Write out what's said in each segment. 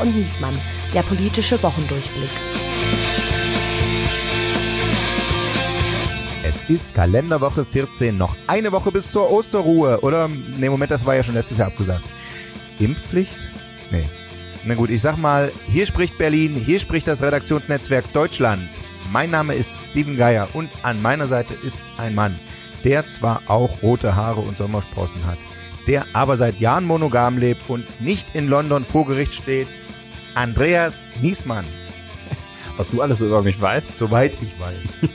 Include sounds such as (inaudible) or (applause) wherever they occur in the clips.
Und Niesmann, der politische Wochendurchblick. Es ist Kalenderwoche 14, noch eine Woche bis zur Osterruhe. Oder, ne, Moment, das war ja schon letztes Jahr abgesagt. Impfpflicht? Nee. Na gut, ich sag mal, hier spricht Berlin, hier spricht das Redaktionsnetzwerk Deutschland. Mein Name ist Steven Geier und an meiner Seite ist ein Mann, der zwar auch rote Haare und Sommersprossen hat, der aber seit Jahren monogam lebt und nicht in London vor Gericht steht, Andreas Niesmann. Was du alles über mich weißt? Soweit ich weiß. (laughs)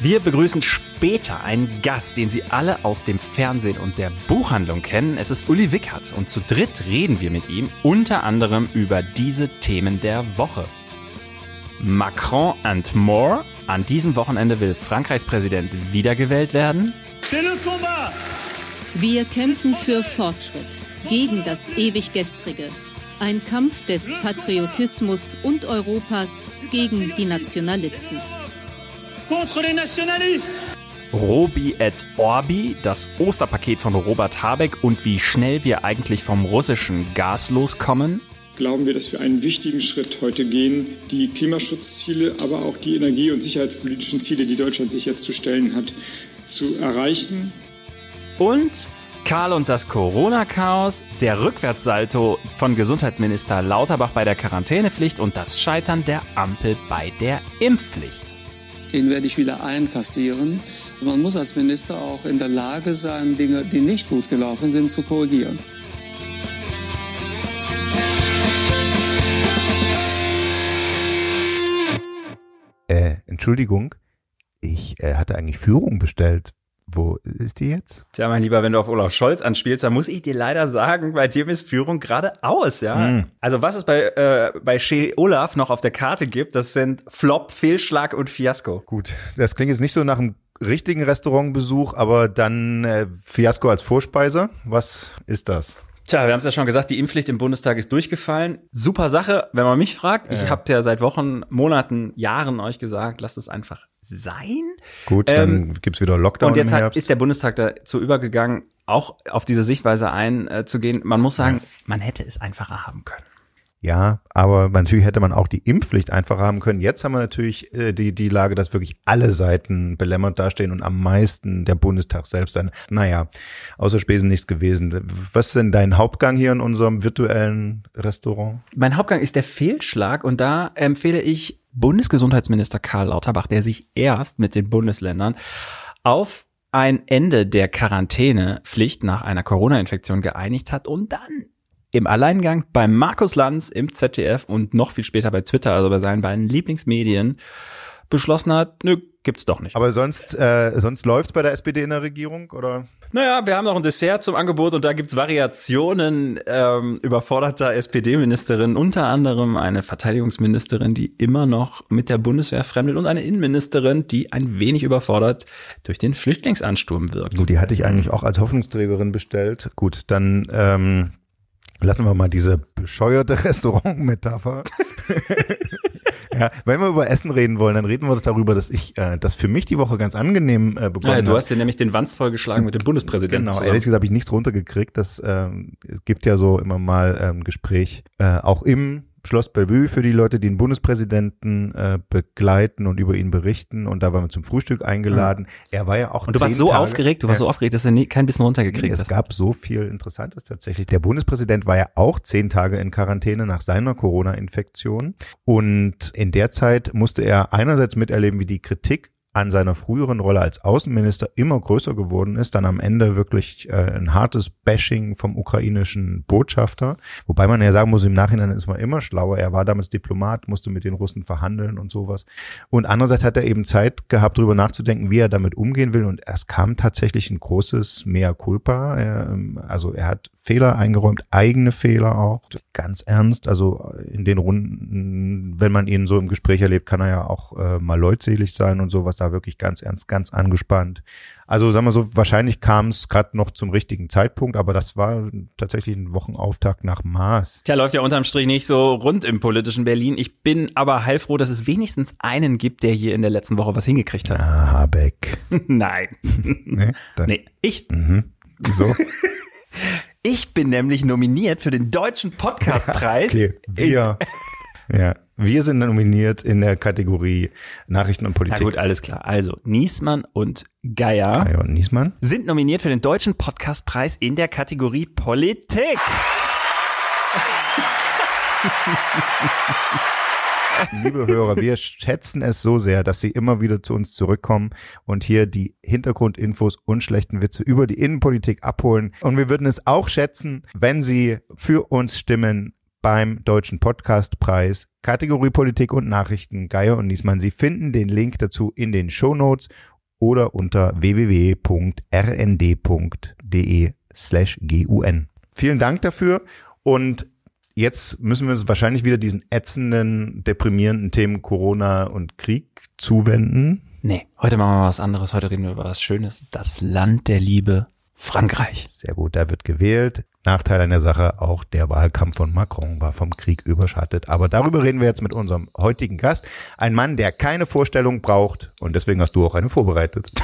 Wir begrüßen später einen Gast, den Sie alle aus dem Fernsehen und der Buchhandlung kennen. Es ist Uli Wickert und zu dritt reden wir mit ihm unter anderem über diese Themen der Woche. Macron and more. An diesem Wochenende will Frankreichs Präsident wiedergewählt werden. Wir kämpfen für Fortschritt, gegen das ewig Gestrige. Ein Kampf des Patriotismus und Europas gegen die Nationalisten contre les nationalistes. Robi et Orbi, das Osterpaket von Robert Habeck und wie schnell wir eigentlich vom russischen Gas loskommen. Glauben wir, dass wir einen wichtigen Schritt heute gehen, die Klimaschutzziele, aber auch die energie- und sicherheitspolitischen Ziele, die Deutschland sich jetzt zu stellen hat, zu erreichen. Und Karl und das Corona-Chaos, der Rückwärtssalto von Gesundheitsminister Lauterbach bei der Quarantänepflicht und das Scheitern der Ampel bei der Impfpflicht den werde ich wieder einkassieren. Man muss als Minister auch in der Lage sein, Dinge, die nicht gut gelaufen sind, zu korrigieren. Äh, Entschuldigung, ich äh, hatte eigentlich Führung bestellt. Wo ist die jetzt? Tja, mein Lieber, wenn du auf Olaf Scholz anspielst, dann muss ich dir leider sagen, bei dir ist Führung gerade aus, ja. Mm. Also was es bei, äh, bei Che Olaf noch auf der Karte gibt, das sind Flop, Fehlschlag und Fiasko. Gut, das klingt jetzt nicht so nach einem richtigen Restaurantbesuch, aber dann äh, Fiasko als Vorspeise. Was ist das? Tja, wir haben es ja schon gesagt, die Impfpflicht im Bundestag ist durchgefallen. Super Sache, wenn man mich fragt. Ich habe ja seit Wochen, Monaten, Jahren euch gesagt, lasst es einfach sein. Gut, ähm, dann gibt's wieder Lockdown Und jetzt hat, ist der Bundestag dazu übergegangen, auch auf diese Sichtweise einzugehen. Man muss sagen, ja. man hätte es einfacher haben können. Ja, aber natürlich hätte man auch die Impfpflicht einfacher haben können. Jetzt haben wir natürlich äh, die, die Lage, dass wirklich alle Seiten belämmert dastehen und am meisten der Bundestag selbst dann, naja, außer Spesen nichts gewesen. Was ist denn dein Hauptgang hier in unserem virtuellen Restaurant? Mein Hauptgang ist der Fehlschlag und da empfehle ich Bundesgesundheitsminister Karl Lauterbach, der sich erst mit den Bundesländern auf ein Ende der Quarantänepflicht nach einer Corona-Infektion geeinigt hat und dann im Alleingang bei Markus Lanz im ZDF und noch viel später bei Twitter, also bei seinen beiden Lieblingsmedien, beschlossen hat, nö, gibt's doch nicht. Aber sonst, äh, sonst läuft's bei der SPD in der Regierung, oder? Naja, wir haben noch ein Dessert zum Angebot und da gibt's Variationen ähm, überforderter SPD-Ministerin, unter anderem eine Verteidigungsministerin, die immer noch mit der Bundeswehr fremdelt und eine Innenministerin, die ein wenig überfordert durch den Flüchtlingsansturm wirkt. Gut, die hatte ich eigentlich auch als Hoffnungsträgerin bestellt. Gut, dann ähm, Lassen wir mal diese bescheuerte (laughs) Restaurant-Metapher. (laughs) ja, wenn wir über Essen reden wollen, dann reden wir doch darüber, dass ich, äh, das für mich die Woche ganz angenehm äh, begonnen ja, Du hast dir nämlich den Wanz vollgeschlagen mit dem Bundespräsidenten. Genau, ehrlich gesagt habe ich nichts runtergekriegt. Das äh, es gibt ja so immer mal ähm, Gespräch, äh, auch im Schloss Bellevue für die Leute, die den Bundespräsidenten äh, begleiten und über ihn berichten. Und da waren wir zum Frühstück eingeladen. Mhm. Er war ja auch. Und du warst so Tage, aufgeregt, du warst so aufgeregt, dass er nie, kein bisschen runtergekriegt nee, Es gab so viel Interessantes tatsächlich. Der Bundespräsident war ja auch zehn Tage in Quarantäne nach seiner Corona-Infektion. Und in der Zeit musste er einerseits miterleben, wie die Kritik an seiner früheren Rolle als Außenminister immer größer geworden ist, dann am Ende wirklich äh, ein hartes Bashing vom ukrainischen Botschafter, wobei man ja sagen muss, im Nachhinein ist man immer schlauer. Er war damals Diplomat, musste mit den Russen verhandeln und sowas. Und andererseits hat er eben Zeit gehabt, darüber nachzudenken, wie er damit umgehen will. Und es kam tatsächlich ein großes Mea culpa. Er, ähm, also er hat Fehler eingeräumt, eigene Fehler auch, ganz ernst. Also in den Runden, wenn man ihn so im Gespräch erlebt, kann er ja auch äh, mal leutselig sein und sowas da wirklich ganz ernst, ganz angespannt. Also sagen wir so, wahrscheinlich kam es gerade noch zum richtigen Zeitpunkt, aber das war tatsächlich ein Wochenauftakt nach Maß. Tja, läuft ja unterm Strich nicht so rund im politischen Berlin. Ich bin aber heilfroh, dass es wenigstens einen gibt, der hier in der letzten Woche was hingekriegt hat. Ah, Habeck. (laughs) Nein. (laughs) nee, nee, ich. Mhm. So. (laughs) Ich bin nämlich nominiert für den Deutschen Podcastpreis. Okay, wir. Ja, wir sind nominiert in der Kategorie Nachrichten und Politik. Na gut, alles klar. Also, Niesmann und Geier Ja, und Niesmann? sind nominiert für den Deutschen Podcastpreis in der Kategorie Politik. Liebe Hörer, wir schätzen es so sehr, dass Sie immer wieder zu uns zurückkommen und hier die Hintergrundinfos und schlechten Witze über die Innenpolitik abholen. Und wir würden es auch schätzen, wenn Sie für uns stimmen beim Deutschen Podcastpreis, Kategorie Politik und Nachrichten, Geier und Niesmann. Sie finden den Link dazu in den Show Notes oder unter www.rnd.de slash gun. Vielen Dank dafür und jetzt müssen wir uns wahrscheinlich wieder diesen ätzenden, deprimierenden Themen Corona und Krieg zuwenden. Nee, heute machen wir was anderes. Heute reden wir über was Schönes. Das Land der Liebe, Frankreich. Sehr gut, da wird gewählt. Nachteil an der Sache, auch der Wahlkampf von Macron war vom Krieg überschattet. Aber darüber reden wir jetzt mit unserem heutigen Gast. Ein Mann, der keine Vorstellung braucht. Und deswegen hast du auch eine vorbereitet. (laughs)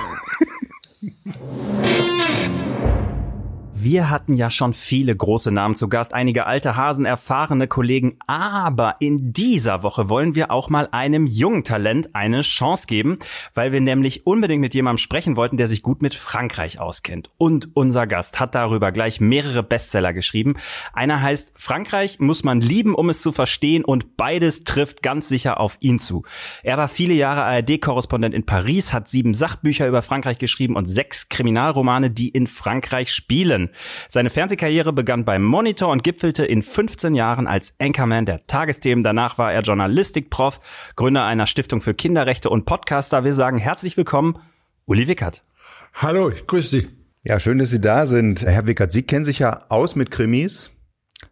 Wir hatten ja schon viele große Namen zu Gast, einige alte Hasen, erfahrene Kollegen, aber in dieser Woche wollen wir auch mal einem jungen Talent eine Chance geben, weil wir nämlich unbedingt mit jemandem sprechen wollten, der sich gut mit Frankreich auskennt. Und unser Gast hat darüber gleich mehrere Bestseller geschrieben. Einer heißt Frankreich muss man lieben, um es zu verstehen und beides trifft ganz sicher auf ihn zu. Er war viele Jahre ARD-Korrespondent in Paris, hat sieben Sachbücher über Frankreich geschrieben und sechs Kriminalromane, die in Frankreich spielen. Seine Fernsehkarriere begann beim Monitor und gipfelte in 15 Jahren als Anchorman der Tagesthemen. Danach war er Journalistikprof, Gründer einer Stiftung für Kinderrechte und Podcaster. Wir sagen herzlich willkommen, Uli Wickert. Hallo, ich grüße Sie. Ja, schön, dass Sie da sind. Herr Wickert, Sie kennen sich ja aus mit Krimis.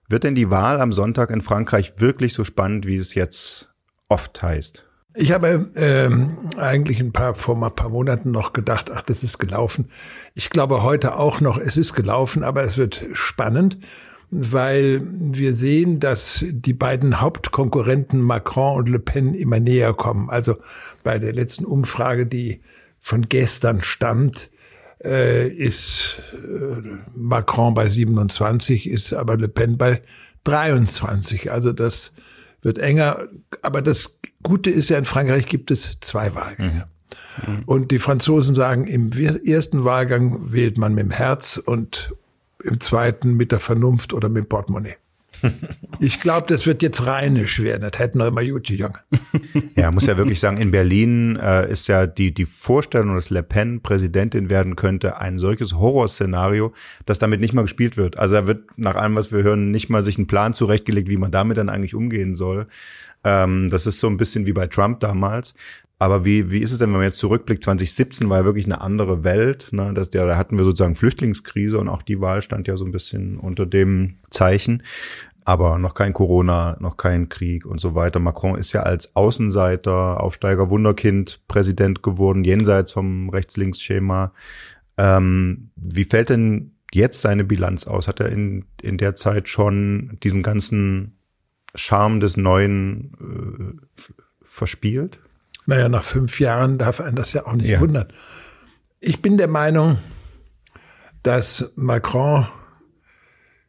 Wird denn die Wahl am Sonntag in Frankreich wirklich so spannend, wie es jetzt oft heißt? Ich habe ähm, eigentlich ein paar vor ein paar Monaten noch gedacht, ach, das ist gelaufen. Ich glaube heute auch noch, es ist gelaufen, aber es wird spannend, weil wir sehen, dass die beiden Hauptkonkurrenten Macron und Le Pen immer näher kommen. Also bei der letzten Umfrage, die von gestern stammt, äh, ist äh, Macron bei 27, ist aber Le Pen bei 23. Also das wird enger. Aber das Gute ist ja, in Frankreich gibt es zwei Wahlgänge. Mhm. Und die Franzosen sagen, im ersten Wahlgang wählt man mit dem Herz und im zweiten mit der Vernunft oder mit dem Portemonnaie. Ich glaube, das wird jetzt rheinisch werden. Das hätten wir immer gut jung. Ja, muss ja wirklich sagen, in Berlin äh, ist ja die, die Vorstellung, dass Le Pen Präsidentin werden könnte, ein solches Horrorszenario, dass damit nicht mal gespielt wird. Also er wird nach allem, was wir hören, nicht mal sich einen Plan zurechtgelegt, wie man damit dann eigentlich umgehen soll. Ähm, das ist so ein bisschen wie bei Trump damals. Aber wie, wie ist es denn, wenn man jetzt zurückblickt? 2017 war ja wirklich eine andere Welt. Ne? Das, ja, da hatten wir sozusagen Flüchtlingskrise und auch die Wahl stand ja so ein bisschen unter dem Zeichen. Aber noch kein Corona, noch kein Krieg und so weiter. Macron ist ja als Außenseiter, Aufsteiger, Wunderkind Präsident geworden, jenseits vom Rechts-Links-Schema. Ähm, wie fällt denn jetzt seine Bilanz aus? Hat er in, in der Zeit schon diesen ganzen Charme des Neuen äh, verspielt? Naja, nach fünf Jahren darf einen das ja auch nicht ja. wundern. Ich bin der Meinung, dass Macron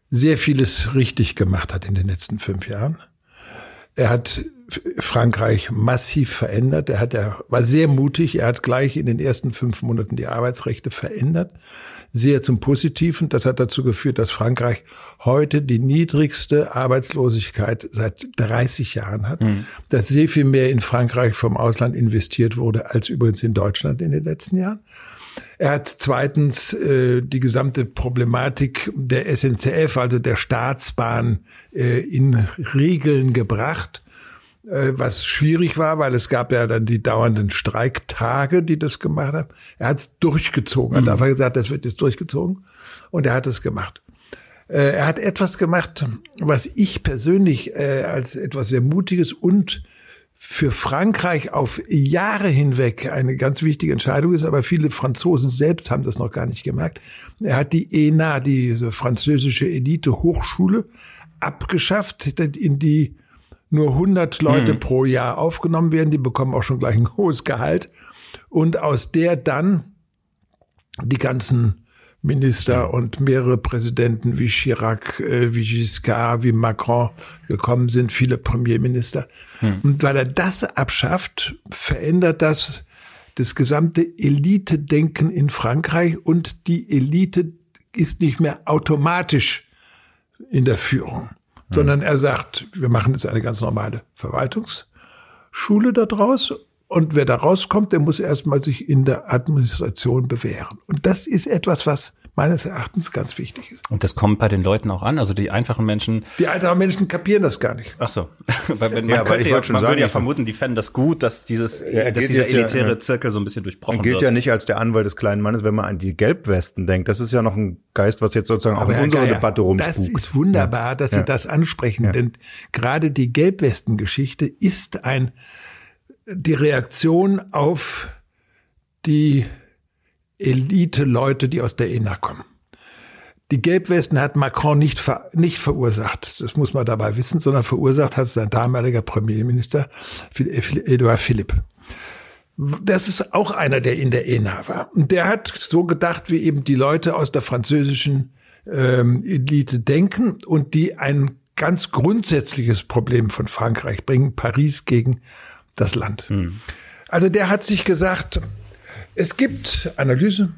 sehr vieles richtig gemacht hat in den letzten fünf Jahren. Er hat Frankreich massiv verändert. Er hat, er war sehr mutig. Er hat gleich in den ersten fünf Monaten die Arbeitsrechte verändert. Sehr zum Positiven. Das hat dazu geführt, dass Frankreich heute die niedrigste Arbeitslosigkeit seit 30 Jahren hat. Mhm. Dass sehr viel mehr in Frankreich vom Ausland investiert wurde als übrigens in Deutschland in den letzten Jahren. Er hat zweitens äh, die gesamte Problematik der SNCF, also der Staatsbahn, äh, in Regeln gebracht äh, was schwierig war, weil es gab ja dann die dauernden Streiktage, die das gemacht haben. Er hat es durchgezogen. Er mhm. hat einfach gesagt, das wird jetzt durchgezogen. Und er hat es gemacht. Äh, er hat etwas gemacht, was ich persönlich äh, als etwas sehr Mutiges und für Frankreich auf Jahre hinweg eine ganz wichtige Entscheidung ist, aber viele Franzosen selbst haben das noch gar nicht gemerkt. Er hat die ENA, diese französische Elite-Hochschule, abgeschafft, in die nur 100 Leute mhm. pro Jahr aufgenommen werden. Die bekommen auch schon gleich ein (laughs) hohes Gehalt. Und aus der dann die ganzen Minister und mehrere Präsidenten wie Chirac, äh, wie Giscard, wie Macron gekommen sind, viele Premierminister. Hm. Und weil er das abschafft, verändert das das gesamte Elite-Denken in Frankreich und die Elite ist nicht mehr automatisch in der Führung, hm. sondern er sagt, wir machen jetzt eine ganz normale Verwaltungsschule daraus und wer da rauskommt, der muss erstmal sich in der Administration bewähren. Und das ist etwas, was meines Erachtens ganz wichtig ist. Und das kommt bei den Leuten auch an, also die einfachen Menschen. Die einfachen Menschen kapieren das gar nicht. Ach so, (laughs) weil man, ja, könnte ja, man sagen, würde ja vermuten, die fänden das gut, dass dieses, ja, dass dieser elitäre ja, Zirkel so ein bisschen durchbrochen er gilt wird. ja nicht als der Anwalt des kleinen Mannes, wenn man an die Gelbwesten denkt. Das ist ja noch ein Geist, was jetzt sozusagen Aber auch in unserer Geier, Debatte rumspukt. Das ist wunderbar, dass Sie das ansprechen, denn gerade die Gelbwesten-Geschichte ist ein die Reaktion auf die Elite-Leute, die aus der ENA kommen. Die Gelbwesten hat Macron nicht, ver, nicht verursacht, das muss man dabei wissen, sondern verursacht hat sein damaliger Premierminister Edouard Philippe. Das ist auch einer, der in der ENA war. Und der hat so gedacht, wie eben die Leute aus der französischen ähm, Elite denken und die ein ganz grundsätzliches Problem von Frankreich bringen, Paris gegen das Land. Hm. Also der hat sich gesagt, es gibt Analyse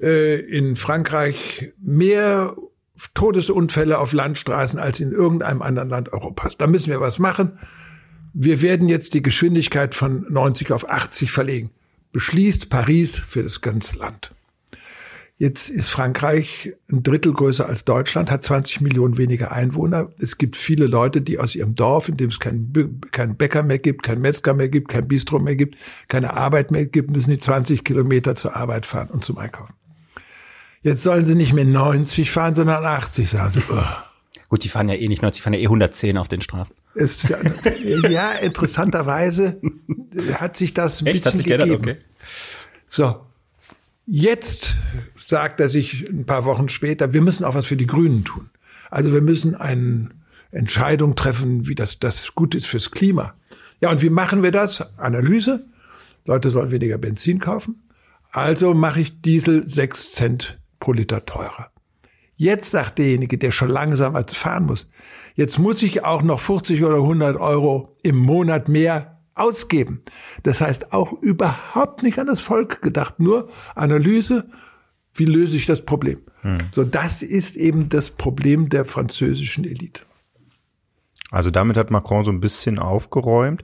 äh, in Frankreich mehr Todesunfälle auf Landstraßen als in irgendeinem anderen Land Europas. Da müssen wir was machen. Wir werden jetzt die Geschwindigkeit von 90 auf 80 verlegen. Beschließt Paris für das ganze Land. Jetzt ist Frankreich ein Drittel größer als Deutschland, hat 20 Millionen weniger Einwohner. Es gibt viele Leute, die aus ihrem Dorf, in dem es keinen kein Bäcker mehr gibt, keinen Metzger mehr gibt, kein Bistro mehr gibt, keine Arbeit mehr gibt, müssen die 20 Kilometer zur Arbeit fahren und zum Einkaufen. Jetzt sollen sie nicht mehr 90 fahren, sondern 80, sagen sie. Oh. (laughs) Gut, die fahren ja eh nicht 90, die fahren ja eh 110 auf den Straßen. Ja, (laughs) ja, interessanterweise hat sich das ein Echt? bisschen hat sich gegeben. Geändert? Okay. So, Jetzt sagt er sich ein paar Wochen später, wir müssen auch was für die Grünen tun. Also wir müssen eine Entscheidung treffen, wie das, das gut ist fürs Klima. Ja, und wie machen wir das? Analyse. Leute sollen weniger Benzin kaufen. Also mache ich Diesel sechs Cent pro Liter teurer. Jetzt sagt derjenige, der schon langsamer fahren muss, jetzt muss ich auch noch 50 oder 100 Euro im Monat mehr ausgeben. Das heißt auch überhaupt nicht an das Volk gedacht, nur Analyse, wie löse ich das Problem. Hm. So, das ist eben das Problem der französischen Elite. Also damit hat Macron so ein bisschen aufgeräumt.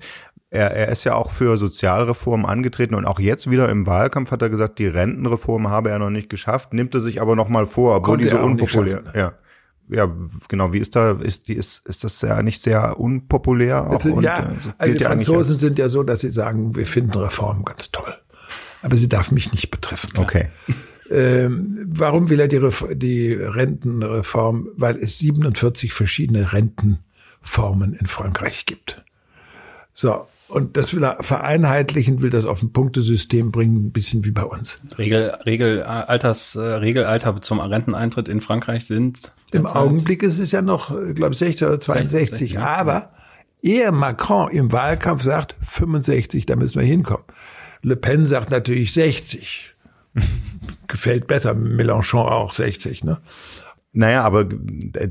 Er, er ist ja auch für Sozialreformen angetreten und auch jetzt wieder im Wahlkampf hat er gesagt, die Rentenreform habe er noch nicht geschafft, nimmt er sich aber noch mal vor, obwohl die so unpopulär. Ja ja, genau, wie ist da, ist die, ist, ist das ja nicht sehr unpopulär? Auch und, ja, äh, also die Franzosen sind ja so, dass sie sagen, wir finden Reformen ganz toll. Aber sie darf mich nicht betreffen. Okay. Ähm, warum will er die, die Rentenreform? Weil es 47 verschiedene Rentenformen in Frankreich gibt. So, und das will er vereinheitlichen, will das auf ein Punktesystem bringen, ein bisschen wie bei uns. Regel, Regel, Alters, äh, Regelalter zum Renteneintritt in Frankreich sind? Im Augenblick ist es ja noch, glaube ich, 60 oder 62. 60, aber ehe Macron im Wahlkampf sagt 65, da müssen wir hinkommen. Le Pen sagt natürlich 60. (laughs) Gefällt besser. Mélenchon auch 60, ne? Naja, aber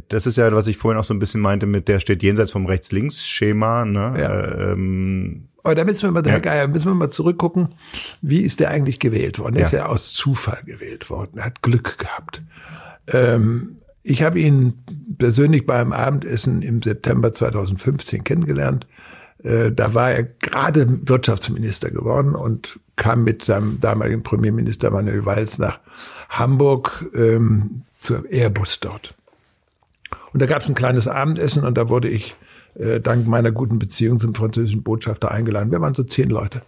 das ist ja, was ich vorhin auch so ein bisschen meinte, mit der steht jenseits vom Rechts-Links-Schema. Ne? Ja. Ähm, aber da müssen wir mal, ja. Herr Geier, müssen wir mal zurückgucken, wie ist der eigentlich gewählt worden? Er ja. ist ja aus Zufall gewählt worden. Er hat Glück gehabt. Ähm, ich habe ihn persönlich beim Abendessen im September 2015 kennengelernt. Äh, da war er gerade Wirtschaftsminister geworden und kam mit seinem damaligen Premierminister Manuel Valls nach Hamburg ähm, zur Airbus dort. Und da gab es ein kleines Abendessen und da wurde ich äh, dank meiner guten Beziehung zum französischen Botschafter eingeladen. Wir waren so zehn Leute.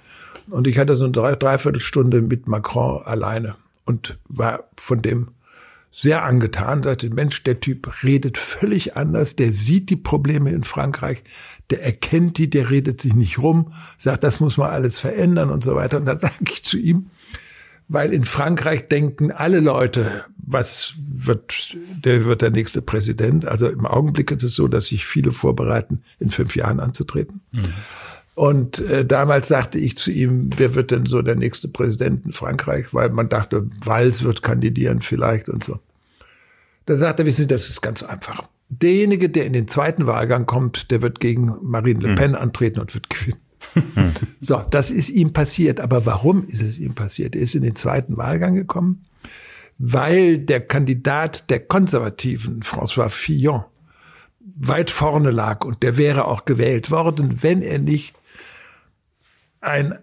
Und ich hatte so eine drei, Dreiviertelstunde mit Macron alleine und war von dem sehr angetan, sagte, Mensch, der Typ redet völlig anders, der sieht die Probleme in Frankreich, der erkennt die, der redet sich nicht rum, sagt, das muss man alles verändern und so weiter. Und dann (laughs) sage ich zu ihm, weil in Frankreich denken alle Leute, was wird, der wird der nächste Präsident. Also im Augenblick ist es so, dass sich viele vorbereiten, in fünf Jahren anzutreten. Mhm. Und äh, damals sagte ich zu ihm, wer wird denn so der nächste Präsident in Frankreich? Weil man dachte, Valls wird kandidieren vielleicht und so. Da sagte er, wissen Sie, das ist ganz einfach. Derjenige, der in den zweiten Wahlgang kommt, der wird gegen Marine Le hm. Pen hm. antreten und wird gewinnen. (laughs) So, das ist ihm passiert. Aber warum ist es ihm passiert? Er ist in den zweiten Wahlgang gekommen, weil der Kandidat der Konservativen, François Fillon, weit vorne lag und der wäre auch gewählt worden, wenn er nicht ein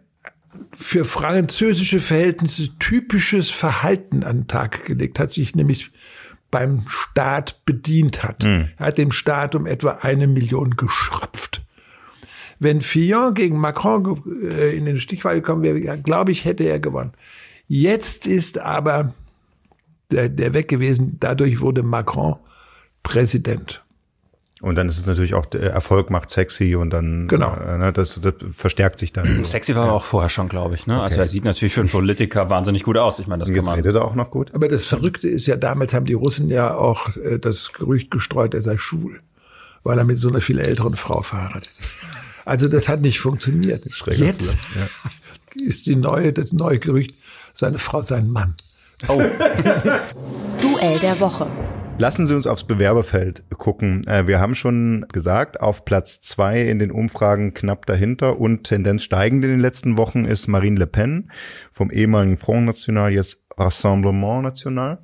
für französische Verhältnisse typisches Verhalten an den Tag gelegt hat, sich nämlich beim Staat bedient hat. Mhm. Er hat dem Staat um etwa eine Million geschröpft. Wenn Fillon gegen Macron äh, in den Stichwahl gekommen wäre, glaube ich, hätte er gewonnen. Jetzt ist aber der, der weg gewesen. Dadurch wurde Macron Präsident. Und dann ist es natürlich auch, der Erfolg macht sexy und dann, genau. Äh, ne, das, das verstärkt sich dann. (clears throat) Sexy war er auch vorher schon, glaube ich. Ne? Also okay. Also er sieht natürlich für einen Politiker wahnsinnig gut aus. Ich meine, das und jetzt kann man. redet er auch noch gut. Aber das Verrückte ist ja, damals haben die Russen ja auch äh, das Gerücht gestreut, er sei schwul, weil er mit so einer viel älteren Frau verheiratet Also das hat nicht funktioniert. Schräger jetzt ja. (laughs) ist die neue, das neue Gerücht, seine Frau sein Mann. Oh. (laughs) Duell der Woche. Lassen Sie uns aufs Bewerberfeld gucken. Äh, wir haben schon gesagt, auf Platz zwei in den Umfragen knapp dahinter und Tendenz steigend in den letzten Wochen ist Marine Le Pen vom ehemaligen Front National, jetzt Rassemblement National.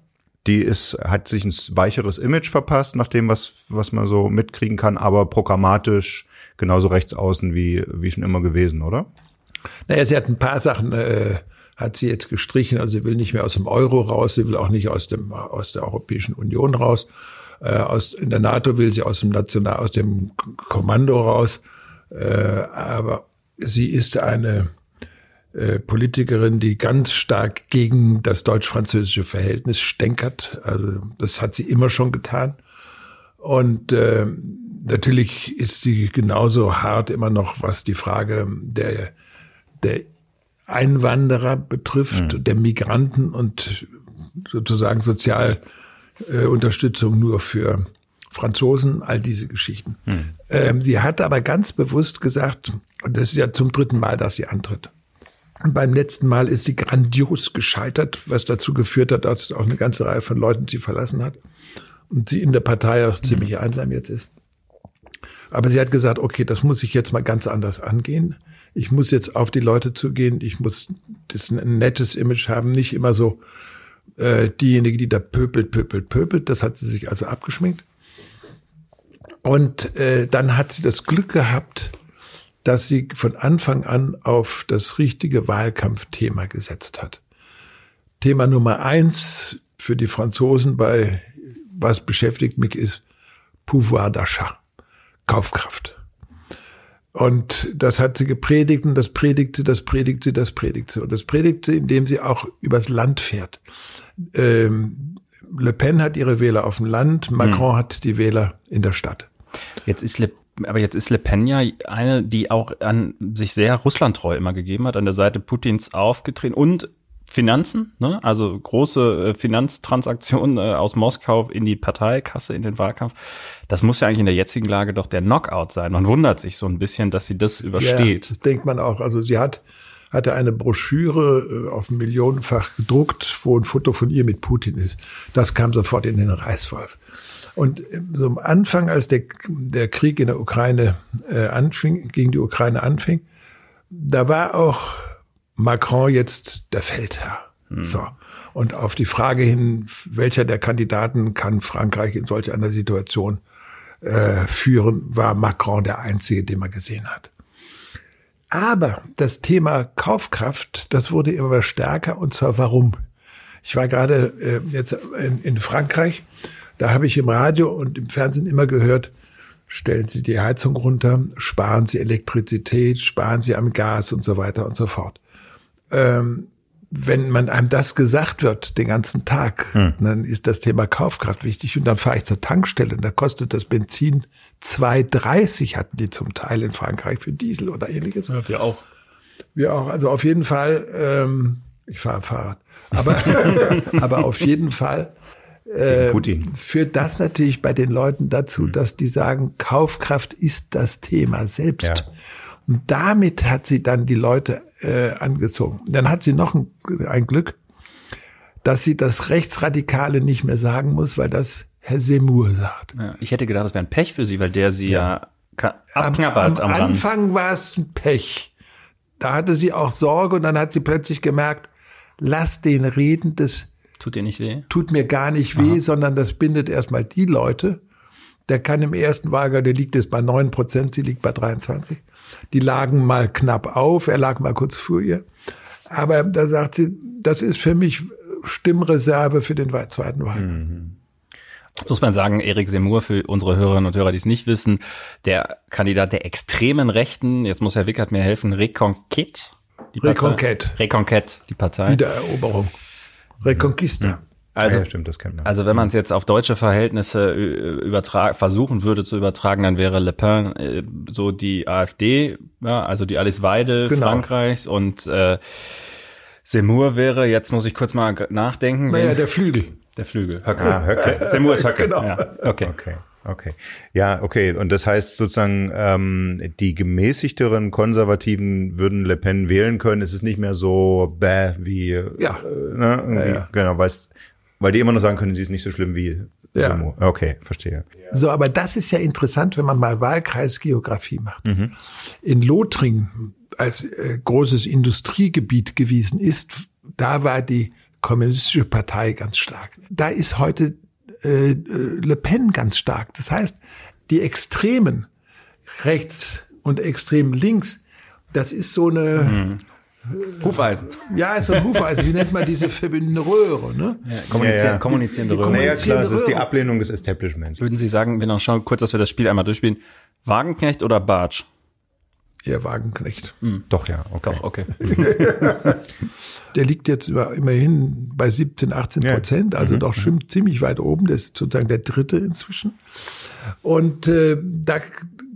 Die ist, hat sich ein weicheres Image verpasst, nach dem, was, was man so mitkriegen kann, aber programmatisch genauso rechts außen wie, wie schon immer gewesen, oder? Naja, sie hat ein paar Sachen äh, hat sie jetzt gestrichen. Also sie will nicht mehr aus dem Euro raus, sie will auch nicht aus dem aus der Europäischen Union raus. Äh, aus, in der NATO will sie aus dem National, aus dem Kommando raus. Äh, aber sie ist eine äh, Politikerin, die ganz stark gegen das deutsch-französische Verhältnis stänkert. Also das hat sie immer schon getan. Und äh, natürlich ist sie genauso hart immer noch, was die Frage der, der Einwanderer betrifft, mhm. der Migranten und sozusagen Sozialunterstützung äh, nur für Franzosen, all diese Geschichten. Mhm. Ähm, sie hat aber ganz bewusst gesagt, und das ist ja zum dritten Mal, dass sie antritt. Und beim letzten Mal ist sie grandios gescheitert, was dazu geführt hat, dass auch eine ganze Reihe von Leuten sie verlassen hat und sie in der Partei auch ziemlich einsam jetzt ist. Aber sie hat gesagt, okay, das muss ich jetzt mal ganz anders angehen ich muss jetzt auf die Leute zugehen, ich muss das ein nettes Image haben, nicht immer so äh, diejenige, die da pöpelt, pöpelt, pöpelt. Das hat sie sich also abgeschminkt. Und äh, dann hat sie das Glück gehabt, dass sie von Anfang an auf das richtige Wahlkampfthema gesetzt hat. Thema Nummer eins für die Franzosen bei was beschäftigt mich ist Pouvoir d'achat, Kaufkraft. Und das hat sie gepredigt und das predigt sie, das predigt sie, das predigt sie. Und das predigt sie, indem sie auch übers Land fährt. Ähm, Le Pen hat ihre Wähler auf dem Land, Macron hm. hat die Wähler in der Stadt. Jetzt ist Le aber jetzt ist Le Pen ja eine, die auch an sich sehr russlandtreu immer gegeben hat, an der Seite Putins aufgetreten und Finanzen, ne? also große äh, Finanztransaktionen äh, aus Moskau in die Parteikasse, in den Wahlkampf. Das muss ja eigentlich in der jetzigen Lage doch der Knockout sein. Man wundert sich so ein bisschen, dass sie das übersteht. Ja, das denkt man auch. Also sie hat hatte eine Broschüre äh, auf millionenfach gedruckt, wo ein Foto von ihr mit Putin ist. Das kam sofort in den Reißwolf. Und äh, so am Anfang, als der, der Krieg in der Ukraine äh, anfing, gegen die Ukraine anfing, da war auch Macron jetzt der Feldherr. Hm. So. Und auf die Frage hin, welcher der Kandidaten kann Frankreich in solch einer Situation äh, führen, war Macron der einzige, den man gesehen hat. Aber das Thema Kaufkraft, das wurde immer stärker. Und zwar warum? Ich war gerade äh, jetzt in, in Frankreich. Da habe ich im Radio und im Fernsehen immer gehört, stellen Sie die Heizung runter, sparen Sie Elektrizität, sparen Sie am Gas und so weiter und so fort ähm, wenn man einem das gesagt wird den ganzen Tag, hm. dann ist das Thema Kaufkraft wichtig. Und dann fahre ich zur Tankstelle und da kostet das Benzin 2,30 hatten die zum Teil in Frankreich für Diesel oder ähnliches. Ja, wir auch. Wir auch. Also auf jeden Fall, ähm, ich fahre Fahrrad. Aber, (laughs) aber auf jeden Fall äh, führt das natürlich bei den Leuten dazu, hm. dass die sagen, Kaufkraft ist das Thema selbst. Ja. Und damit hat sie dann die Leute äh, angezogen. Dann hat sie noch ein, ein Glück, dass sie das Rechtsradikale nicht mehr sagen muss, weil das Herr Semur sagt. Ja, ich hätte gedacht, das wäre ein Pech für sie, weil der sie ja, ja abknabbert am, am, am Anfang war es ein Pech. Da hatte sie auch Sorge und dann hat sie plötzlich gemerkt, lass den reden, das tut dir nicht weh. Tut mir gar nicht weh, Aha. sondern das bindet erstmal die Leute. Der kann im ersten Wahlgang, der liegt jetzt bei neun Prozent, sie liegt bei 23. Die lagen mal knapp auf, er lag mal kurz vor ihr. Aber da sagt sie, das ist für mich Stimmreserve für den zweiten Wahlgang. Mhm. Muss man sagen, Erik Semur, für unsere Hörerinnen und Hörer, die es nicht wissen, der Kandidat der extremen Rechten, jetzt muss Herr Wickert mir helfen, Reconquête. Die Reconquête. Reconquête, die Partei. Wiedereroberung. Reconquista. Also, ja, stimmt, das kennt man. Also wenn man es jetzt auf deutsche Verhältnisse übertragen, versuchen würde zu übertragen, dann wäre Le Pen äh, so die AfD, ja, also die Alice Weide genau. Frankreichs und äh, Semur wäre, jetzt muss ich kurz mal nachdenken. Naja, der Flügel. Der Flügel. Höcke. Ah, Höcke. (laughs) Semur ist Höcke. Genau. Ja, okay. okay. Okay. Ja, okay. Und das heißt sozusagen, ähm, die gemäßigteren Konservativen würden Le Pen wählen können. Es ist nicht mehr so bäh wie ja. Äh, ne? ja, ja. genau, weil weil die immer noch sagen können, sie ist nicht so schlimm wie ja. Sumo. Okay, verstehe. So, aber das ist ja interessant, wenn man mal Wahlkreisgeografie macht. Mhm. In Lothringen als äh, großes Industriegebiet gewesen ist, da war die kommunistische Partei ganz stark. Da ist heute äh, Le Pen ganz stark. Das heißt, die Extremen rechts und extrem links, das ist so eine mhm. Hufeisen. Ja, ist so ein Hufeisen. Wie nennt man diese verbindende Röhre? Ne? Ja, kommunizieren, ja, ja. Kommunizierende Röhre. Naja, klar, es ist die Ablehnung des Establishments. Würden Sie sagen, wir noch schauen kurz, dass wir das Spiel einmal durchspielen. Wagenknecht oder Bartsch? Eher Wagenknecht. Mhm. Doch, ja. Okay. Doch, okay. (laughs) der liegt jetzt immerhin bei 17, 18 Prozent, also mhm. doch schon mhm. ziemlich weit oben. Der ist sozusagen der dritte inzwischen. Und äh, da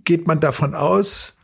geht man davon aus,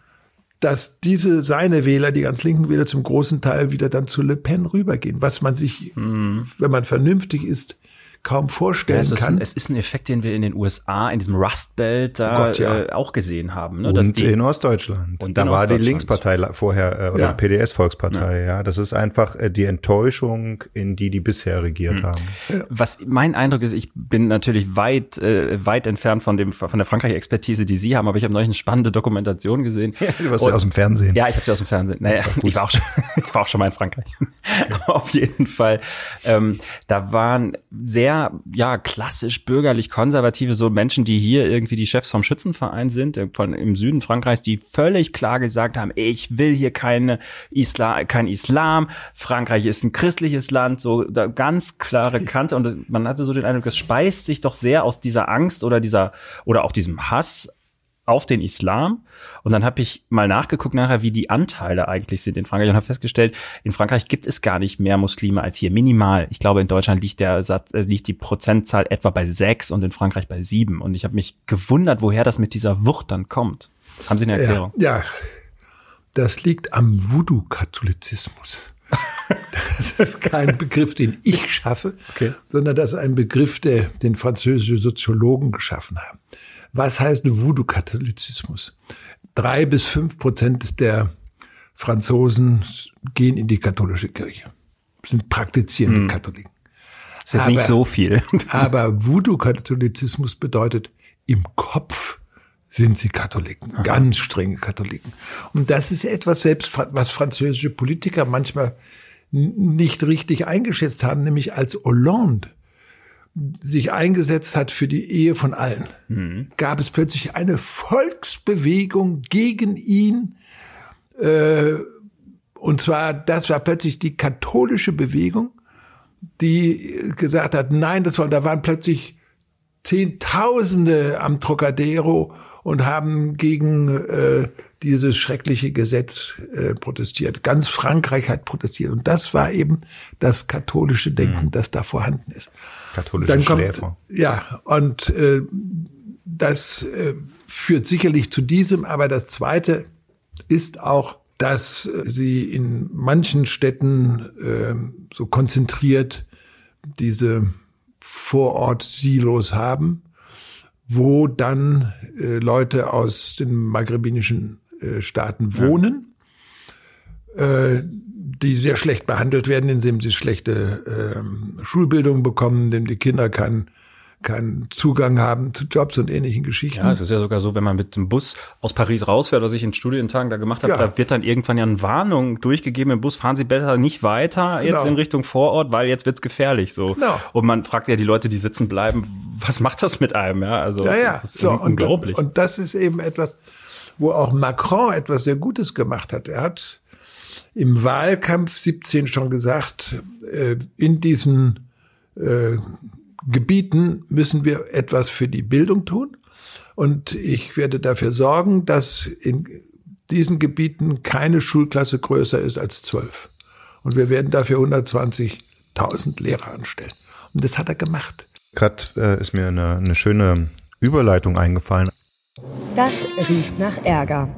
dass diese seine Wähler, die ganz linken Wähler, zum großen Teil wieder dann zu Le Pen rübergehen, was man sich, mhm. wenn man vernünftig ist, kaum vorstellen ja, es kann. Ein, es ist ein Effekt, den wir in den USA, in diesem Rust Belt da oh Gott, ja. äh, auch gesehen haben. Ne? Und die, in Ostdeutschland. Und da war die Linkspartei vorher äh, oder ja. PDS-Volkspartei. Ja. das ist einfach äh, die Enttäuschung, in die die bisher regiert mhm. haben. Was mein Eindruck ist, ich bin natürlich weit äh, weit entfernt von dem von der Frankreich-Expertise, die Sie haben, aber ich habe neulich eine spannende Dokumentation gesehen. Ja, (laughs) du warst ja aus dem Fernsehen. Ja, ich habe sie aus dem Fernsehen. Naja, ich war auch schon, (laughs) ich war auch schon mal in Frankreich. (laughs) Auf jeden Fall. Ähm, da waren sehr ja klassisch bürgerlich konservative so Menschen, die hier irgendwie die Chefs vom Schützenverein sind, im Süden Frankreichs, die völlig klar gesagt haben, ich will hier keine Islam, kein Islam. Frankreich ist ein christliches Land, so ganz klare Kante und man hatte so den Eindruck, es speist sich doch sehr aus dieser Angst oder dieser oder auch diesem Hass auf den Islam. Und dann habe ich mal nachgeguckt nachher, wie die Anteile eigentlich sind in Frankreich und habe festgestellt, in Frankreich gibt es gar nicht mehr Muslime als hier, minimal. Ich glaube, in Deutschland liegt der Satz, äh, liegt die Prozentzahl etwa bei sechs und in Frankreich bei sieben. Und ich habe mich gewundert, woher das mit dieser Wucht dann kommt. Haben Sie eine Erklärung? Ja, ja. das liegt am Voodoo-Katholizismus. (laughs) Das ist kein Begriff, den ich schaffe, okay. sondern das ist ein Begriff, der den französische Soziologen geschaffen haben. Was heißt Voodoo-Katholizismus? Drei bis fünf Prozent der Franzosen gehen in die katholische Kirche, sind praktizierende hm. Katholiken. Das ist jetzt aber, nicht so viel. (laughs) aber Voodoo-Katholizismus bedeutet, im Kopf sind sie Katholiken, Aha. ganz strenge Katholiken. Und das ist etwas selbst, was französische Politiker manchmal nicht richtig eingeschätzt haben, nämlich als Hollande sich eingesetzt hat für die Ehe von allen, mhm. gab es plötzlich eine Volksbewegung gegen ihn. Äh, und zwar, das war plötzlich die katholische Bewegung, die gesagt hat, nein, das war, da waren plötzlich Zehntausende am Trocadero und haben gegen äh, dieses schreckliche Gesetz äh, protestiert. Ganz Frankreich hat protestiert. Und das war eben das katholische Denken, mhm. das da vorhanden ist. Katholische Dann kommt, Schläfer. Ja, und äh, das äh, führt sicherlich zu diesem, aber das Zweite ist auch, dass sie in manchen Städten äh, so konzentriert diese Vorort-Silos haben, wo dann äh, Leute aus den maghrebinischen Staaten wohnen, äh, die sehr schlecht behandelt werden, indem sie schlechte äh, Schulbildung bekommen, indem die Kinder keinen keinen Zugang haben zu Jobs und ähnlichen Geschichten. Ja, es ist ja sogar so, wenn man mit dem Bus aus Paris rausfährt, was ich in Studientagen da gemacht habe, ja. da wird dann irgendwann ja eine Warnung durchgegeben im Bus, fahren Sie besser nicht weiter jetzt genau. in Richtung Vorort, weil jetzt wird's gefährlich so. Genau. Und man fragt ja die Leute, die sitzen bleiben, was macht das mit einem? Ja, also ja, ja. das ist so, unglaublich. Und, und das ist eben etwas, wo auch Macron etwas sehr Gutes gemacht hat. Er hat im Wahlkampf 17 schon gesagt, äh, in diesen äh, Gebieten müssen wir etwas für die Bildung tun. Und ich werde dafür sorgen, dass in diesen Gebieten keine Schulklasse größer ist als zwölf. Und wir werden dafür 120.000 Lehrer anstellen. Und das hat er gemacht. Gerade äh, ist mir eine, eine schöne Überleitung eingefallen. Das riecht nach Ärger.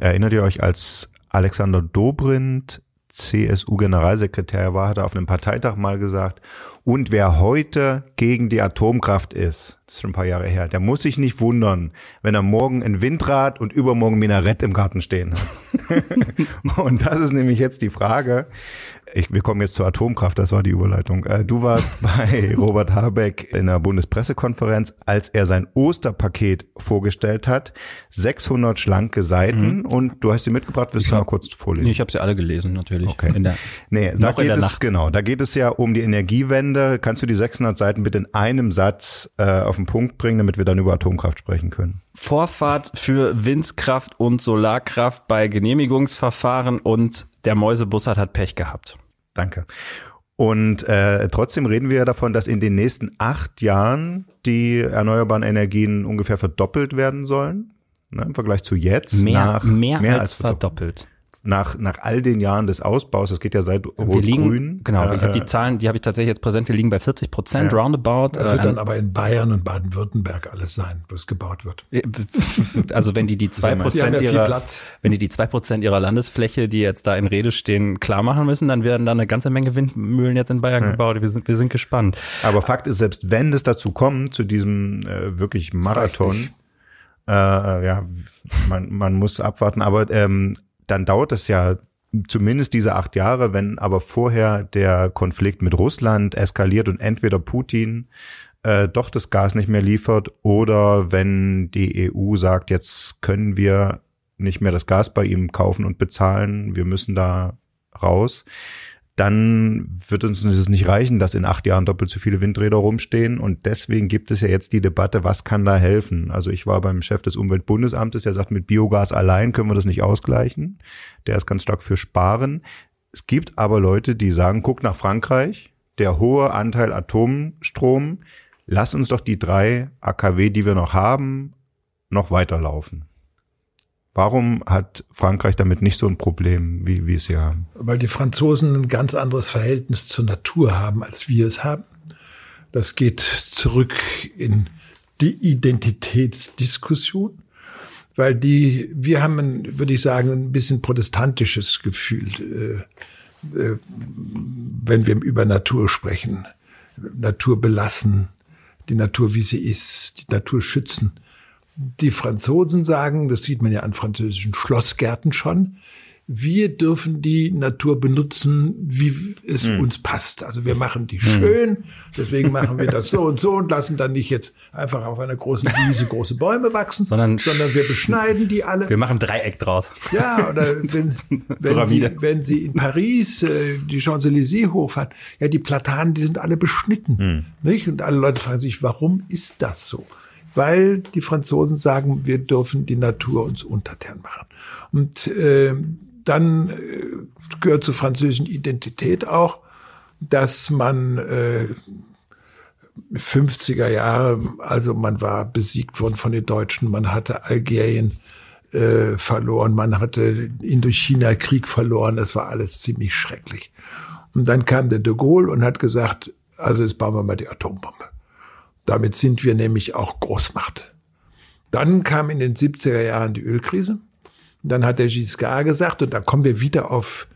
Erinnert ihr euch, als Alexander Dobrindt CSU-Generalsekretär war, hat er auf einem Parteitag mal gesagt, und wer heute gegen die Atomkraft ist, das ist schon ein paar Jahre her, der muss sich nicht wundern, wenn er morgen ein Windrad und übermorgen Minarett im Garten stehen hat. (laughs) und das ist nämlich jetzt die Frage, ich, wir kommen jetzt zur Atomkraft, das war die Überleitung. Äh, du warst (laughs) bei Robert Habeck in der Bundespressekonferenz, als er sein Osterpaket vorgestellt hat. 600 schlanke Seiten mhm. und du hast sie mitgebracht, willst ich du mal kurz vorlesen? Nee, ich habe sie alle gelesen, natürlich. Okay. In der, nee, da geht es, Nacht. genau, da geht es ja um die Energiewende. Kannst du die 600 Seiten bitte in einem Satz äh, auf den Punkt bringen, damit wir dann über Atomkraft sprechen können? Vorfahrt für Windkraft und Solarkraft bei Genehmigungsverfahren und der Mäusebussard hat Pech gehabt. Danke. Und äh, trotzdem reden wir ja davon, dass in den nächsten acht Jahren die erneuerbaren Energien ungefähr verdoppelt werden sollen. Ne, Im Vergleich zu jetzt. Mehr, mehr, mehr als, als verdoppelt. verdoppelt nach, nach all den Jahren des Ausbaus, das geht ja seit Rot-Grün. Genau, äh, ich habe die Zahlen, die habe ich tatsächlich jetzt präsent, wir liegen bei 40 Prozent ja. roundabout. Das wird äh, dann aber in Bayern und Baden-Württemberg alles sein, was gebaut wird. Also wenn die die zwei Prozent ihrer, wenn die die zwei Prozent ihrer Landesfläche, die jetzt da in Rede stehen, klar machen müssen, dann werden da eine ganze Menge Windmühlen jetzt in Bayern ja. gebaut. Wir sind, wir sind gespannt. Aber Fakt ist, selbst wenn es dazu kommt, zu diesem äh, wirklich Marathon, äh, ja, man, man muss abwarten, aber ähm, dann dauert es ja zumindest diese acht Jahre, wenn aber vorher der Konflikt mit Russland eskaliert und entweder Putin äh, doch das Gas nicht mehr liefert oder wenn die EU sagt, jetzt können wir nicht mehr das Gas bei ihm kaufen und bezahlen, wir müssen da raus, dann wird uns das nicht reichen, dass in acht Jahren doppelt so viele Windräder rumstehen. Und deswegen gibt es ja jetzt die Debatte, was kann da helfen? Also ich war beim Chef des Umweltbundesamtes, der sagt, mit Biogas allein können wir das nicht ausgleichen. Der ist ganz stark für Sparen. Es gibt aber Leute, die sagen, guck nach Frankreich, der hohe Anteil Atomstrom, lass uns doch die drei AKW, die wir noch haben, noch weiterlaufen. Warum hat Frankreich damit nicht so ein Problem, wie wir es hier haben? Weil die Franzosen ein ganz anderes Verhältnis zur Natur haben, als wir es haben. Das geht zurück in die Identitätsdiskussion, weil die, wir haben, ein, würde ich sagen, ein bisschen protestantisches Gefühl, äh, äh, wenn wir über Natur sprechen. Natur belassen, die Natur, wie sie ist, die Natur schützen. Die Franzosen sagen, das sieht man ja an französischen Schlossgärten schon, wir dürfen die Natur benutzen, wie es mhm. uns passt. Also wir machen die schön, deswegen machen wir das so und so und lassen dann nicht jetzt einfach auf einer großen Wiese große Bäume wachsen, sondern, sondern wir beschneiden die alle. Wir machen Dreieck draus. Ja, oder wenn, (laughs) wenn, Sie, wenn Sie in Paris äh, die Champs-Élysées hochfahren, ja, die Platanen, die sind alle beschnitten. Mhm. Nicht? Und alle Leute fragen sich, warum ist das so? Weil die Franzosen sagen, wir dürfen die Natur uns untertan machen. Und äh, dann äh, gehört zur französischen Identität auch, dass man äh, 50er Jahre, also man war besiegt worden von den Deutschen, man hatte Algerien äh, verloren, man hatte Indochina-Krieg verloren, das war alles ziemlich schrecklich. Und dann kam der de Gaulle und hat gesagt, also jetzt bauen wir mal die Atombombe. Damit sind wir nämlich auch Großmacht. Dann kam in den 70er Jahren die Ölkrise. Dann hat der Giscard gesagt, und da kommen wir wieder auf,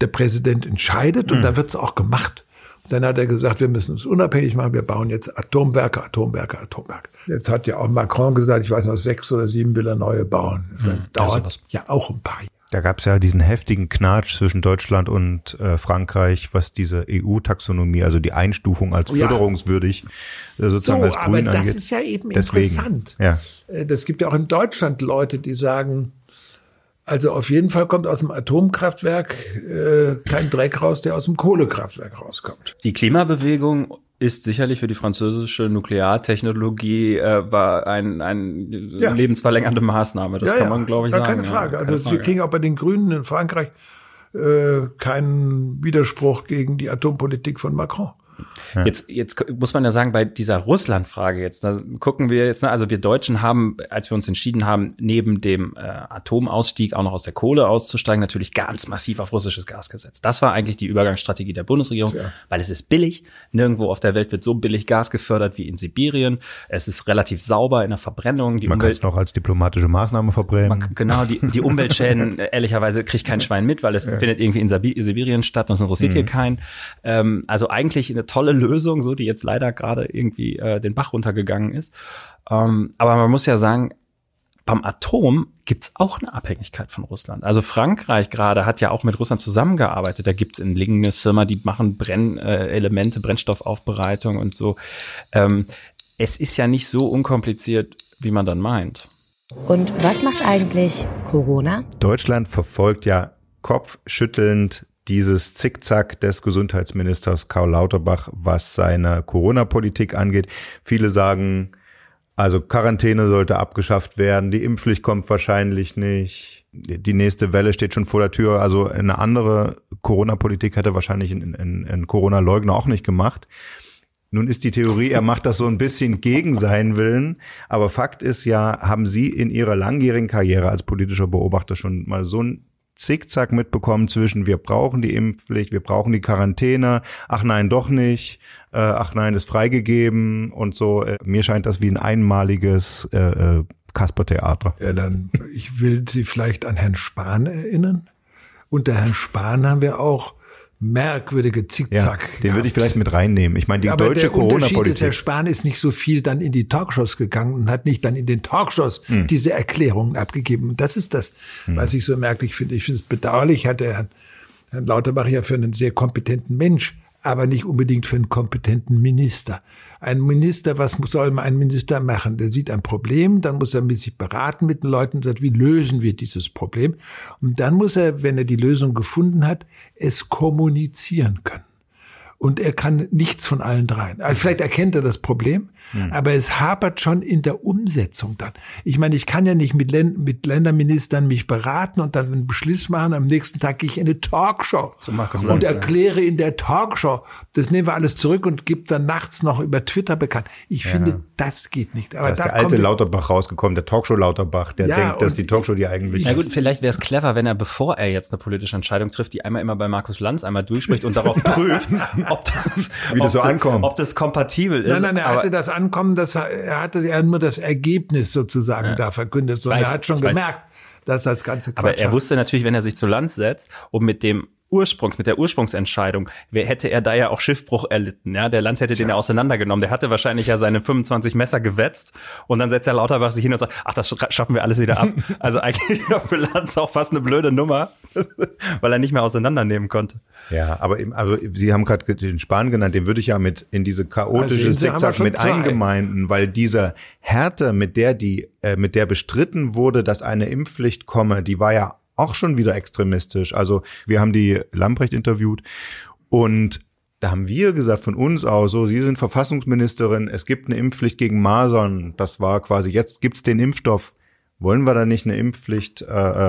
der Präsident entscheidet und mhm. da wird es auch gemacht. Dann hat er gesagt, wir müssen uns unabhängig machen, wir bauen jetzt Atomwerke, Atomwerke, Atomwerke. Jetzt hat ja auch Macron gesagt, ich weiß noch, sechs oder sieben will er neue bauen. Hm, dauert ja auch ein paar Jahre. Da gab es ja diesen heftigen Knatsch zwischen Deutschland und äh, Frankreich, was diese EU-Taxonomie, also die Einstufung als ja. förderungswürdig äh, sozusagen so, als Grün aber das angeht. ist ja eben Deswegen, interessant. Ja. Äh, Das gibt ja auch in Deutschland Leute, die sagen, also auf jeden Fall kommt aus dem Atomkraftwerk äh, kein Dreck raus, der aus dem Kohlekraftwerk rauskommt. Die Klimabewegung ist sicherlich für die französische Nukleartechnologie äh, war ein, ein Ja. lebensverlängernde Maßnahme. Das Ja, kann ja, man, glaube ich, sagen. Keine Frage. Ja, also keine Sie Frage. kriegen auch bei den Grünen in Frankreich äh, keinen Widerspruch gegen die Atompolitik von Macron. Jetzt, jetzt muss man ja sagen, bei dieser Russland-Frage jetzt, da gucken wir jetzt, ne, also wir Deutschen haben, als wir uns entschieden haben, neben dem äh, Atomausstieg auch noch aus der Kohle auszusteigen, natürlich ganz massiv auf russisches Gas gesetzt. Das war eigentlich die Übergangsstrategie der Bundesregierung, weil es ist billig. Nirgendwo auf der Welt wird so billig Gas gefördert wie in Sibirien. Es ist relativ sauber in der Verbrennung. Die Man kann es noch als diplomatische Maßnahme verbrennen. man, genau, die, die Umweltschäden, (laughs) äh, ehrlicherweise kriegt kein Schwein mit, weil es findet irgendwie in Sibirien statt und es interessiert hier keinen. Ähm, also eigentlich eine tolle Lösung, so die jetzt leider gerade irgendwie äh, den Bach runtergegangen ist. Ähm, aber man muss ja sagen, beim Atom gibt's auch eine Abhängigkeit von Russland. Also Frankreich gerade hat ja auch mit Russland zusammengearbeitet. Da gibt's in Lingen eine Firma, die machen Brennelemente, äh, Brennstoffaufbereitung und so. Ähm, es ist ja nicht so unkompliziert, wie man dann meint. Und was macht eigentlich Corona? Deutschland verfolgt ja kopfschüttelnd dieses Zickzack des Gesundheitsministers Karl Lauterbach, was seine Corona-Politik angeht. Viele sagen, also Quarantäne sollte abgeschafft werden, die Impfpflicht kommt wahrscheinlich nicht, die nächste Welle steht schon vor der Tür. Also eine andere Corona-Politik hätte wahrscheinlich ein, Corona-Leugner auch nicht gemacht. Nun ist die Theorie, er macht das so ein bisschen gegen seinen Willen. Aber Fakt ist ja, haben Sie in Ihrer langjährigen Karriere als politischer Beobachter schon mal so ein Zickzack mitbekommen zwischen wir brauchen die Impfpflicht, wir brauchen die Quarantäne, ach nein, doch nicht, äh, ach nein, ist freigegeben und so. Äh, mir scheint das wie ein einmaliges äh, äh, Kaspertheater. Ja, dann, ich will Sie vielleicht an Herrn Spahn erinnern. Unter Herrn Spahn haben wir auch merkwürdige Ja, Zickzack. den würde ich vielleicht mit reinnehmen. Ich meine, die Aber deutsche der Unterschied ist, Herr Corona-Politik. Spahn ist nicht so viel dann in die Talkshows gegangen und hat nicht dann in den Talkshows Hm. diese Erklärungen abgegeben. Und das ist das, was ich so merklich finde. Ich finde es bedauerlich, hat der Herrn, Herrn Lauterbach ja für einen sehr kompetenten Mensch, aber nicht unbedingt für einen kompetenten Minister. Ein Minister, was soll ein Minister machen? Der sieht ein Problem, dann muss er mit sich beraten mit den Leuten und sagt, wie lösen wir dieses Problem? Und dann muss er, wenn er die Lösung gefunden hat, es kommunizieren können. Und er kann nichts von allen dreien. Also vielleicht erkennt er das Problem, aber es hapert schon in der Umsetzung dann. Ich meine, ich kann ja nicht mit, Län mit Länderministern mich beraten und dann einen Beschluss machen. Am nächsten Tag gehe ich in eine Talkshow Markus und Lanz, ja. erkläre in der Talkshow, das nehmen wir alles zurück und gibt dann nachts noch über Twitter bekannt. Ich finde, das geht nicht. Aber Da ist da der alte kommt- Lauterbach rausgekommen, der Talkshow Lauterbach, der Ja, denkt, dass die Talkshow die eigentlich Na gut, vielleicht wäre es clever, wenn er, bevor er jetzt eine politische Entscheidung trifft, die einmal immer bei Markus Lanz einmal durchspricht und darauf (laughs) prüft, (laughs) ob das, Wie das ob so das- ankommt. Ob das kompatibel ist. Nein, nein, er hatte das Ankommen, das, er hatte ja nur das Ergebnis sozusagen da verkündet, sondern weiß, er hat schon ich weiß. gemerkt, dass das Ganze Quatsch Aber er war. wusste natürlich, wenn er sich zu Land setzt und mit dem Ursprungs, mit der Ursprungsentscheidung, wer hätte er da ja auch Schiffbruch erlitten, ja? Der Lanz hätte den ja auseinandergenommen. Der hatte wahrscheinlich ja seine 25 Messer gewetzt und dann setzt der Lauterbach sich hin und sagt, ach, das sch- schaffen wir alles wieder ab. (laughs) also eigentlich war (laughs) für Lanz auch fast eine blöde Nummer, (laughs) weil er nicht mehr auseinandernehmen konnte. Ja, aber eben, also Sie haben gerade den Spahn genannt, den würde ich ja mit in diese chaotische Also, Zickzack mit zwei. eingemeinden, weil diese Härte, mit der die, äh, mit der bestritten wurde, dass eine Impfpflicht komme, die war ja auch schon wieder extremistisch. Also wir haben die Lamprecht interviewt und da haben wir gesagt von uns aus, so, Sie sind Verfassungsministerin, es gibt eine Impfpflicht gegen Masern. Das war quasi, jetzt gibt's den Impfstoff. Wollen wir da nicht eine Impfpflicht äh, äh,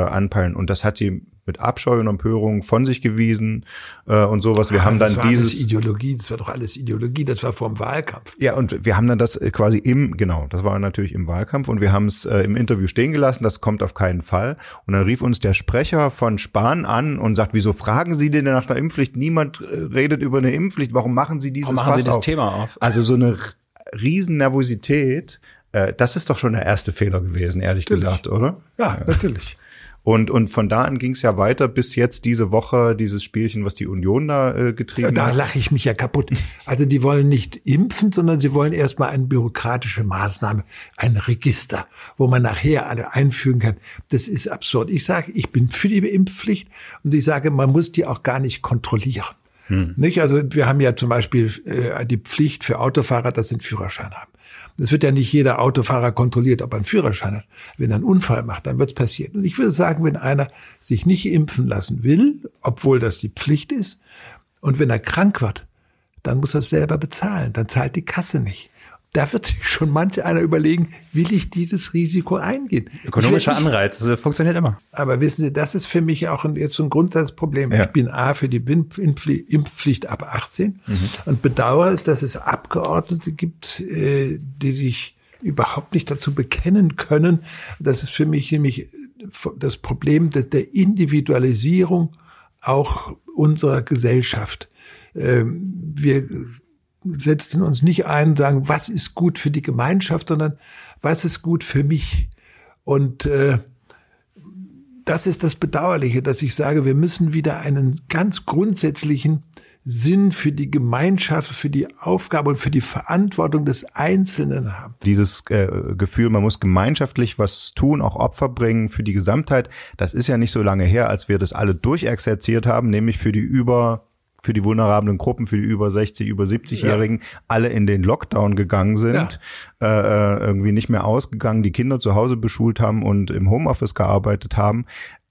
anpeilen? Und das hat sie mit Abscheu und Empörung von sich gewiesen äh, und sowas. Wir haben das dann war alles dieses Ideologie, das war doch alles Ideologie, das war vor dem Wahlkampf. ja, und wir haben dann das äh, quasi im, genau, das war natürlich im Wahlkampf und wir haben es äh, im Interview stehen gelassen, das kommt auf keinen Fall. Und dann rief uns der Sprecher von Spahn an und sagt, wieso fragen Sie denn nach einer Impfpflicht? Niemand äh, redet über eine Impfpflicht, warum machen Sie dieses Warum machen Fass Sie das auf? Thema auf? Also so eine riesen Nervosität, äh, das ist doch schon der erste Fehler gewesen, ehrlich gesagt, oder? Ja, natürlich. Und, und von da an ging es ja weiter bis jetzt diese Woche, dieses Spielchen, was die Union da äh, getrieben da hat. Da lache ich mich ja kaputt. Also die wollen nicht impfen, sondern sie wollen erstmal eine bürokratische Maßnahme, ein Register, wo man nachher alle einfügen kann. Das ist absurd. Ich sage, ich bin für die Impfpflicht und ich sage, man muss die auch gar nicht kontrollieren. Hm. Nicht? Also wir haben ja zum Beispiel äh, die Pflicht für Autofahrer, dass sie einen Führerschein haben. Es wird ja nicht jeder Autofahrer kontrolliert, ob er einen Führerschein hat. Wenn er einen Unfall macht, dann wird es passieren. Und ich würde sagen, wenn einer sich nicht impfen lassen will, obwohl das die Pflicht ist, und wenn er krank wird, dann muss er es selber bezahlen. Dann zahlt die Kasse nicht da wird sich schon manch einer überlegen, will ich dieses Risiko eingehen? Ökonomischer nicht, Anreiz, das funktioniert immer. Aber wissen Sie, das ist für mich auch ein, jetzt ein Grundsatzproblem. Ja. Ich bin A für die Impfpflicht ab 18 mhm. und bedauere es, dass es Abgeordnete gibt, äh, die sich überhaupt nicht dazu bekennen können. Das ist für mich nämlich das Problem der Individualisierung auch unserer Gesellschaft. Ähm, wir setzen uns nicht ein und sagen, was ist gut für die Gemeinschaft, sondern was ist gut für mich. Und äh, das ist das Bedauerliche, dass ich sage, wir müssen wieder einen ganz grundsätzlichen Sinn für die Gemeinschaft, für die Aufgabe und für die Verantwortung des Einzelnen haben. Dieses äh, Gefühl, man muss gemeinschaftlich was tun, auch Opfer bringen für die Gesamtheit, das ist ja nicht so lange her, als wir das alle durchexerziert haben, nämlich für die über für die vulnerablen Gruppen, für die über 60, über 70-Jährigen, ja. alle in den Lockdown gegangen sind, ja. äh, irgendwie nicht mehr ausgegangen, die Kinder zu Hause beschult haben und im Homeoffice gearbeitet haben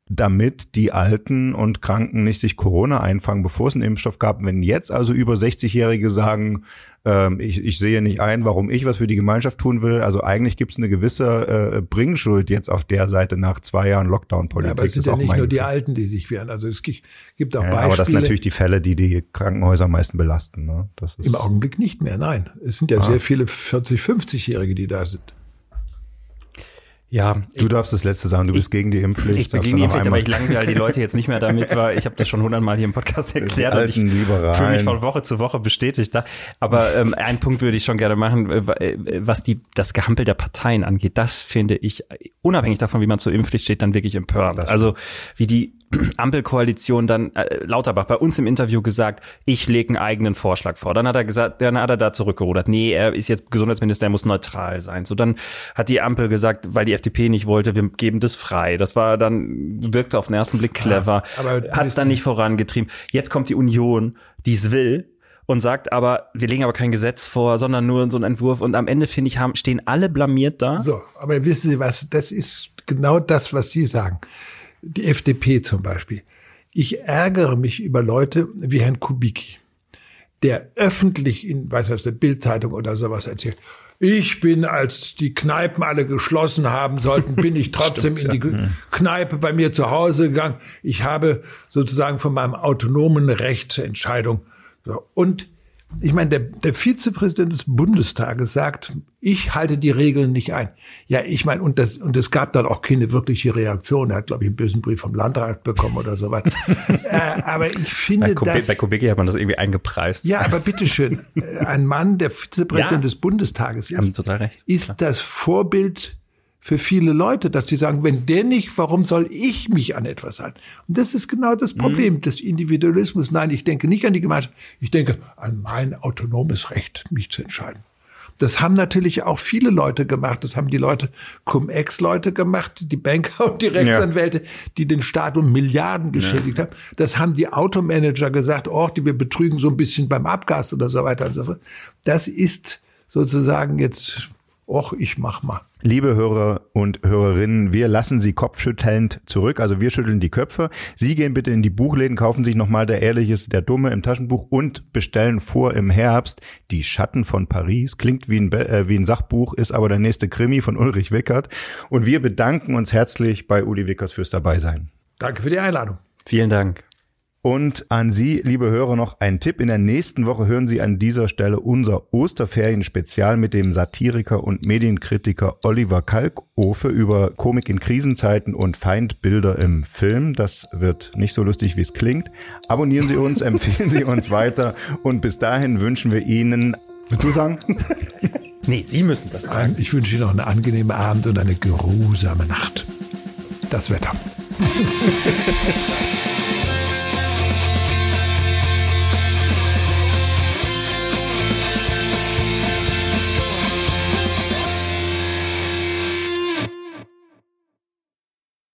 damit die Alten und Kranken nicht sich Corona einfangen, bevor es einen Impfstoff gab. Wenn jetzt also über 60-Jährige sagen, ähm, ich, ich sehe nicht ein, warum ich was für die Gemeinschaft tun will, also eigentlich gibt es eine gewisse äh, Bringschuld jetzt auf der Seite nach zwei Jahren Lockdown-Politik. Ja, aber es sind ja nicht nur die Alten, die sich wehren. Also es gibt auch ja, Beispiele. Aber das sind natürlich die Fälle, die die Krankenhäuser am meisten belasten. Ne? Das ist Im Augenblick nicht mehr, nein. Es sind ja ah. sehr viele 40, 50-Jährige, die da sind. Ja. Du ich, darfst das letzte sagen, du bist gegen die Impfpflicht. Ich bin gegen die Impfpflicht, aber ich langweile die Leute jetzt nicht mehr damit, weil ich habe das schon hundertmal hier im Podcast (laughs) erklärt und ich fühle mich von Woche zu Woche bestätigt. Da. Aber ähm, einen Punkt würde ich schon gerne machen, äh, äh, was die das Gehampel der Parteien angeht. Das finde ich, unabhängig davon, wie man zur Impfpflicht steht, dann wirklich empörend. Also wie die Ampelkoalition dann äh, Lauterbach bei uns im Interview gesagt, ich lege einen eigenen Vorschlag vor. Dann hat er gesagt, dann hat er da zurückgerudert. Nee, er ist jetzt Gesundheitsminister, er muss neutral sein. So dann hat die Ampel gesagt, weil die FDP nicht wollte, wir geben das frei. Das war dann wirkte auf den ersten Blick clever, ja, hat es dann nicht vorangetrieben. Jetzt kommt die Union, die es will, und sagt aber, wir legen aber kein Gesetz vor, sondern nur so einen Entwurf. Und am Ende, finde ich, haben, stehen alle blamiert da. So, aber wissen Sie was, das ist genau das, was Sie sagen die FDP zum Beispiel. Ich ärgere mich über Leute wie Herrn Kubicki, der öffentlich in, weiß was, der Bildzeitung oder sowas erzählt. Ich bin, als die Kneipen alle geschlossen haben sollten, bin ich (laughs) trotzdem Stimmt, in die ja. Kneipe bei mir zu Hause gegangen. Ich habe sozusagen von meinem autonomen Recht zur Entscheidung. Und ich meine, der, der Vizepräsident des Bundestages sagt, ich halte die Regeln nicht ein. Ja, ich meine, und, das, und es gab dann auch keine wirkliche Reaktion. Er hat, glaube ich, einen bösen Brief vom Landrat bekommen oder so weiter. (laughs) äh, aber ich finde, bei dass... Bei Kubicki hat man das irgendwie eingepreist. Ja, aber bitteschön, (laughs) ein Mann, der Vizepräsident ja, des Bundestages ist, ist das Vorbild für viele Leute, dass sie sagen, wenn der nicht, warum soll ich mich an etwas halten? Und das ist genau das Problem mhm. des Individualismus. Nein, ich denke nicht an die Gemeinschaft, ich denke an mein autonomes Recht, mich zu entscheiden. Das haben natürlich auch viele Leute gemacht. Das haben die Leute, Cum-Ex-Leute gemacht, die Banker und die Rechtsanwälte, ja. die den Staat um Milliarden geschädigt ja. haben. Das haben die Automanager gesagt, oh, die wir betrügen so ein bisschen beim Abgas oder so weiter und so fort. Das ist sozusagen jetzt Och, ich mach mal. Liebe Hörer und Hörerinnen, wir lassen Sie kopfschüttelnd zurück. Also wir schütteln die Köpfe. Sie gehen bitte in die Buchläden, kaufen sich nochmal der Ehrliches, der Dumme im Taschenbuch und bestellen vor im Herbst Die Schatten von Paris. Klingt wie ein, äh, wie ein Sachbuch, ist aber der nächste Krimi von Ulrich Wickert. Und wir bedanken uns herzlich bei Uli Wickers fürs Dabeisein. Danke für die Einladung. Vielen Dank. Und an Sie, liebe Hörer, noch ein Tipp. In der nächsten Woche hören Sie an dieser Stelle unser Osterferien-Spezial mit dem Satiriker und Medienkritiker Oliver Kalkofe über Komik in Krisenzeiten und Feindbilder im Film. Das wird nicht so lustig, wie es klingt. Abonnieren Sie uns, (laughs) empfehlen Sie uns weiter und bis dahin wünschen wir Ihnen, willst du sagen? (laughs) nee, Sie müssen das sagen. Ich wünsche Ihnen noch einen angenehmen Abend und eine geruhsame Nacht. Das Wetter. (laughs)